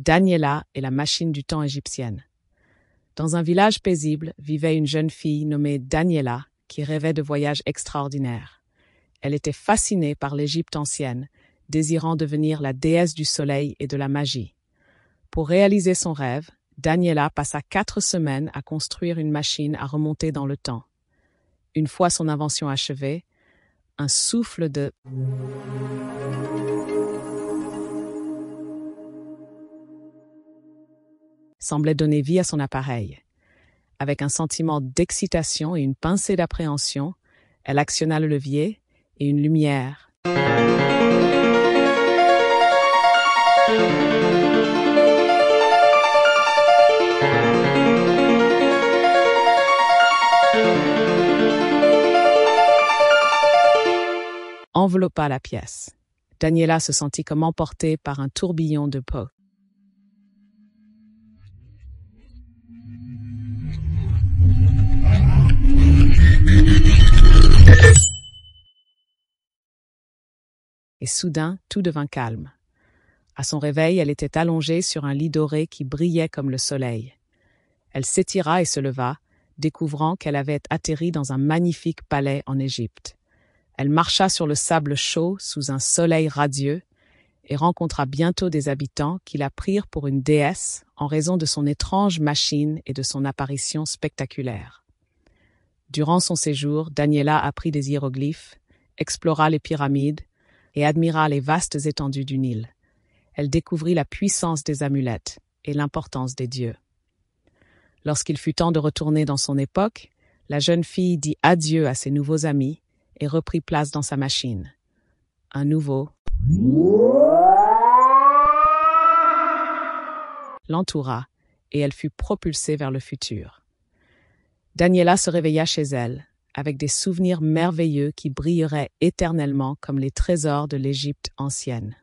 Daniela et la machine du temps égyptienne. Dans un village paisible vivait une jeune fille nommée Daniela qui rêvait de voyages extraordinaires. Elle était fascinée par l'Égypte ancienne, désirant devenir la déesse du soleil et de la magie. Pour réaliser son rêve, Daniela passa quatre semaines à construire une machine à remonter dans le temps. Une fois son invention achevée, un souffle de semblait donner vie à son appareil. Avec un sentiment d'excitation et une pincée d'appréhension, elle actionna le levier et une lumière. enveloppa la pièce. Daniela se sentit comme emportée par un tourbillon de peau. Et soudain, tout devint calme. À son réveil, elle était allongée sur un lit doré qui brillait comme le soleil. Elle s'étira et se leva, découvrant qu'elle avait atterri dans un magnifique palais en Égypte. Elle marcha sur le sable chaud sous un soleil radieux et rencontra bientôt des habitants qui la prirent pour une déesse en raison de son étrange machine et de son apparition spectaculaire. Durant son séjour, Daniela apprit des hiéroglyphes, explora les pyramides et admira les vastes étendues du Nil. Elle découvrit la puissance des amulettes et l'importance des dieux. Lorsqu'il fut temps de retourner dans son époque, la jeune fille dit adieu à ses nouveaux amis et reprit place dans sa machine. Un nouveau l'entoura et elle fut propulsée vers le futur. Daniela se réveilla chez elle, avec des souvenirs merveilleux qui brilleraient éternellement comme les trésors de l'Égypte ancienne.